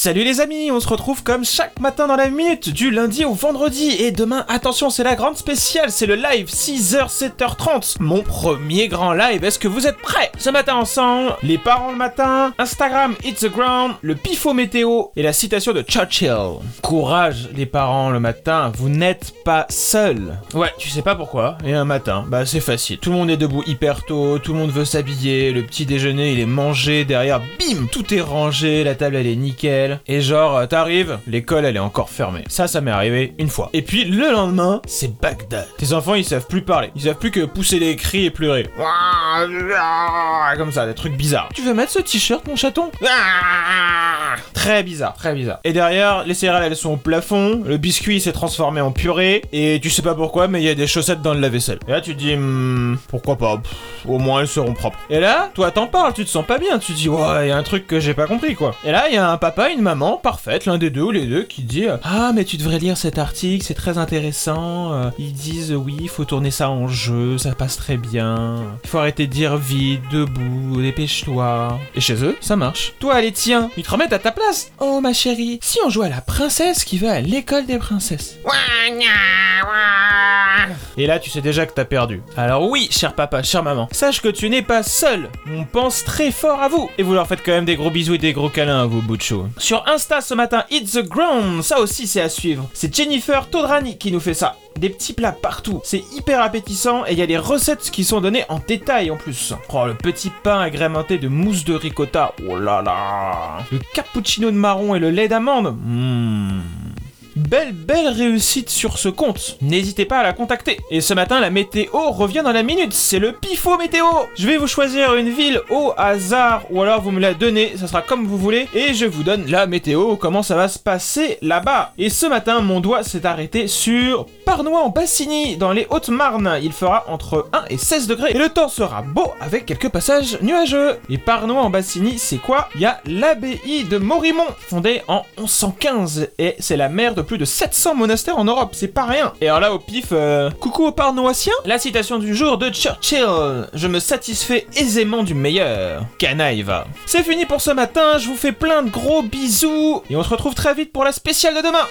Salut les amis, on se retrouve comme chaque matin dans la minute, du lundi au vendredi. Et demain, attention, c'est la grande spéciale, c'est le live 6h, 7h30. Mon premier grand live, est-ce que vous êtes prêts Ce matin ensemble, les parents le matin, Instagram, It's the Ground, le pifo météo et la citation de Churchill. Courage les parents le matin, vous n'êtes pas seuls. Ouais, tu sais pas pourquoi. Et un matin, bah c'est facile. Tout le monde est debout hyper tôt, tout le monde veut s'habiller, le petit déjeuner il est mangé, derrière, bim, tout est rangé, la table elle est nickel. Et genre, euh, t'arrives, l'école elle est encore fermée. Ça, ça m'est arrivé une fois. Et puis le lendemain, c'est Bagdad. Tes enfants ils savent plus parler, ils savent plus que pousser des cris et pleurer. Comme ça, des trucs bizarres. Tu veux mettre ce t-shirt mon chaton? Très bizarre, très bizarre. Et derrière, les céréales elles sont au plafond, le biscuit s'est transformé en purée, et tu sais pas pourquoi, mais il y a des chaussettes dans le lave-vaisselle. Et là tu te dis, hmm, pourquoi pas Pff, Au moins elles seront propres. Et là, toi t'en parles, tu te sens pas bien, tu te dis, ouais, il y a un truc que j'ai pas compris quoi. Et là, il y a un papa, une maman, parfaite, l'un des deux ou les deux, qui dit, euh, ah mais tu devrais lire cet article, c'est très intéressant. euh, ils disent, oui, il faut tourner ça en jeu, ça passe très bien. Il faut arrêter de dire vite, debout, dépêche-toi. Et chez eux, ça marche. Toi, les tiens, ils te remettent à ta place. Oh ma chérie, si on jouait à la princesse qui va à l'école des princesses. Et là, tu sais déjà que t'as perdu. Alors oui, cher papa, chère maman, sache que tu n'es pas seul. On pense très fort à vous. Et vous leur faites quand même des gros bisous et des gros câlins à vos bouts de chou. Sur Insta ce matin, It's the Ground, ça aussi c'est à suivre. C'est Jennifer Todrani qui nous fait ça. Des petits plats partout, c'est hyper appétissant et il y a des recettes qui sont données en détail en plus. Oh, le petit pain agrémenté de mousse de ricotta, oh là là. Le cappuccino de marron et le lait d'amande, Mmh. Belle, belle réussite sur ce compte. N'hésitez pas à la contacter. Et ce matin, la météo revient dans la minute. C'est le pifo météo. Je vais vous choisir une ville au hasard ou alors vous me la donnez. Ça sera comme vous voulez. Et je vous donne la météo, comment ça va se passer là-bas. Et ce matin, mon doigt s'est arrêté sur Parnois en Bassigny, dans les Hautes-Marnes. Il fera entre 1 et 16 degrés. Et le temps sera beau avec quelques passages nuageux. Et Parnois en Bassigny, c'est quoi? Il y a l'abbaye de Morimont, fondée en 1115. Et c'est la mère de plus de 700 monastères en Europe, c'est pas rien. Et alors là, au pif, euh, coucou aux La citation du jour de Churchill Je me satisfais aisément du meilleur. Canaille. C'est fini pour ce matin, je vous fais plein de gros bisous. Et on se retrouve très vite pour la spéciale de demain